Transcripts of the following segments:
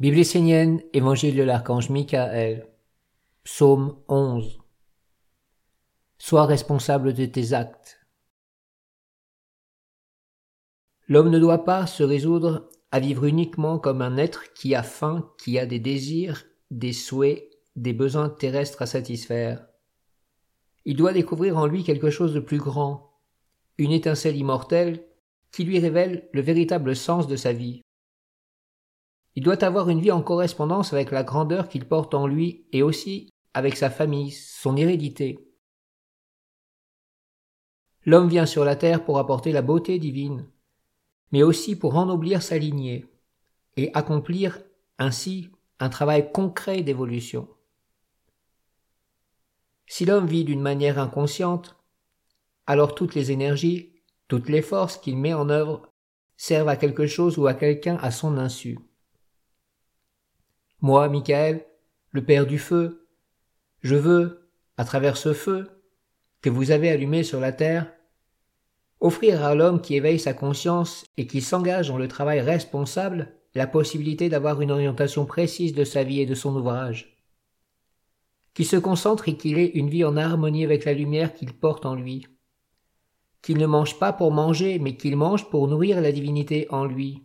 Bible essénienne, Évangile de l'archange Michael, Psaume 11. Sois responsable de tes actes. L'homme ne doit pas se résoudre à vivre uniquement comme un être qui a faim, qui a des désirs, des souhaits, des besoins terrestres à satisfaire. Il doit découvrir en lui quelque chose de plus grand, une étincelle immortelle qui lui révèle le véritable sens de sa vie. Il doit avoir une vie en correspondance avec la grandeur qu'il porte en lui et aussi avec sa famille, son hérédité. L'homme vient sur la terre pour apporter la beauté divine, mais aussi pour ennoblir sa lignée et accomplir ainsi un travail concret d'évolution. Si l'homme vit d'une manière inconsciente, alors toutes les énergies, toutes les forces qu'il met en œuvre servent à quelque chose ou à quelqu'un à son insu. Moi, Michael, le Père du feu, je veux, à travers ce feu que vous avez allumé sur la terre, offrir à l'homme qui éveille sa conscience et qui s'engage dans le travail responsable la possibilité d'avoir une orientation précise de sa vie et de son ouvrage, qui se concentre et qu'il ait une vie en harmonie avec la lumière qu'il porte en lui, qu'il ne mange pas pour manger, mais qu'il mange pour nourrir la divinité en lui,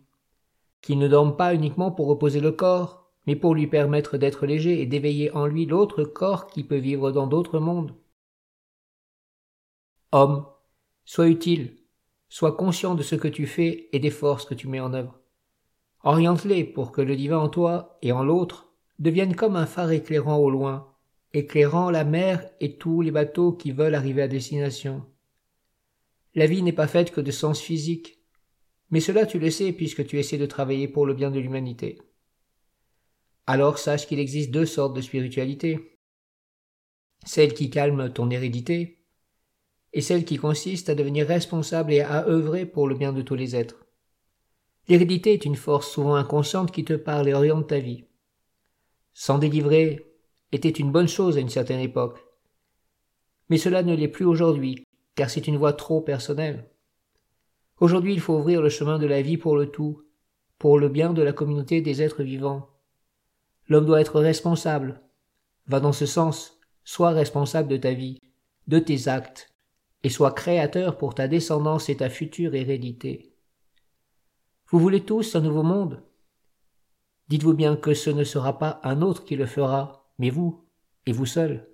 qu'il ne dorme pas uniquement pour reposer le corps, mais pour lui permettre d'être léger et d'éveiller en lui l'autre corps qui peut vivre dans d'autres mondes. Homme, sois utile, sois conscient de ce que tu fais et des forces que tu mets en œuvre. Oriente-les pour que le divin en toi et en l'autre devienne comme un phare éclairant au loin, éclairant la mer et tous les bateaux qui veulent arriver à destination. La vie n'est pas faite que de sens physique, mais cela tu le sais puisque tu essaies de travailler pour le bien de l'humanité alors sache qu'il existe deux sortes de spiritualité. Celle qui calme ton hérédité, et celle qui consiste à devenir responsable et à œuvrer pour le bien de tous les êtres. L'hérédité est une force souvent inconsciente qui te parle et oriente ta vie. S'en délivrer était une bonne chose à une certaine époque. Mais cela ne l'est plus aujourd'hui, car c'est une voie trop personnelle. Aujourd'hui il faut ouvrir le chemin de la vie pour le tout, pour le bien de la communauté des êtres vivants, L'homme doit être responsable. Va dans ce sens. Sois responsable de ta vie, de tes actes, et sois créateur pour ta descendance et ta future hérédité. Vous voulez tous un nouveau monde? Dites-vous bien que ce ne sera pas un autre qui le fera, mais vous, et vous seul.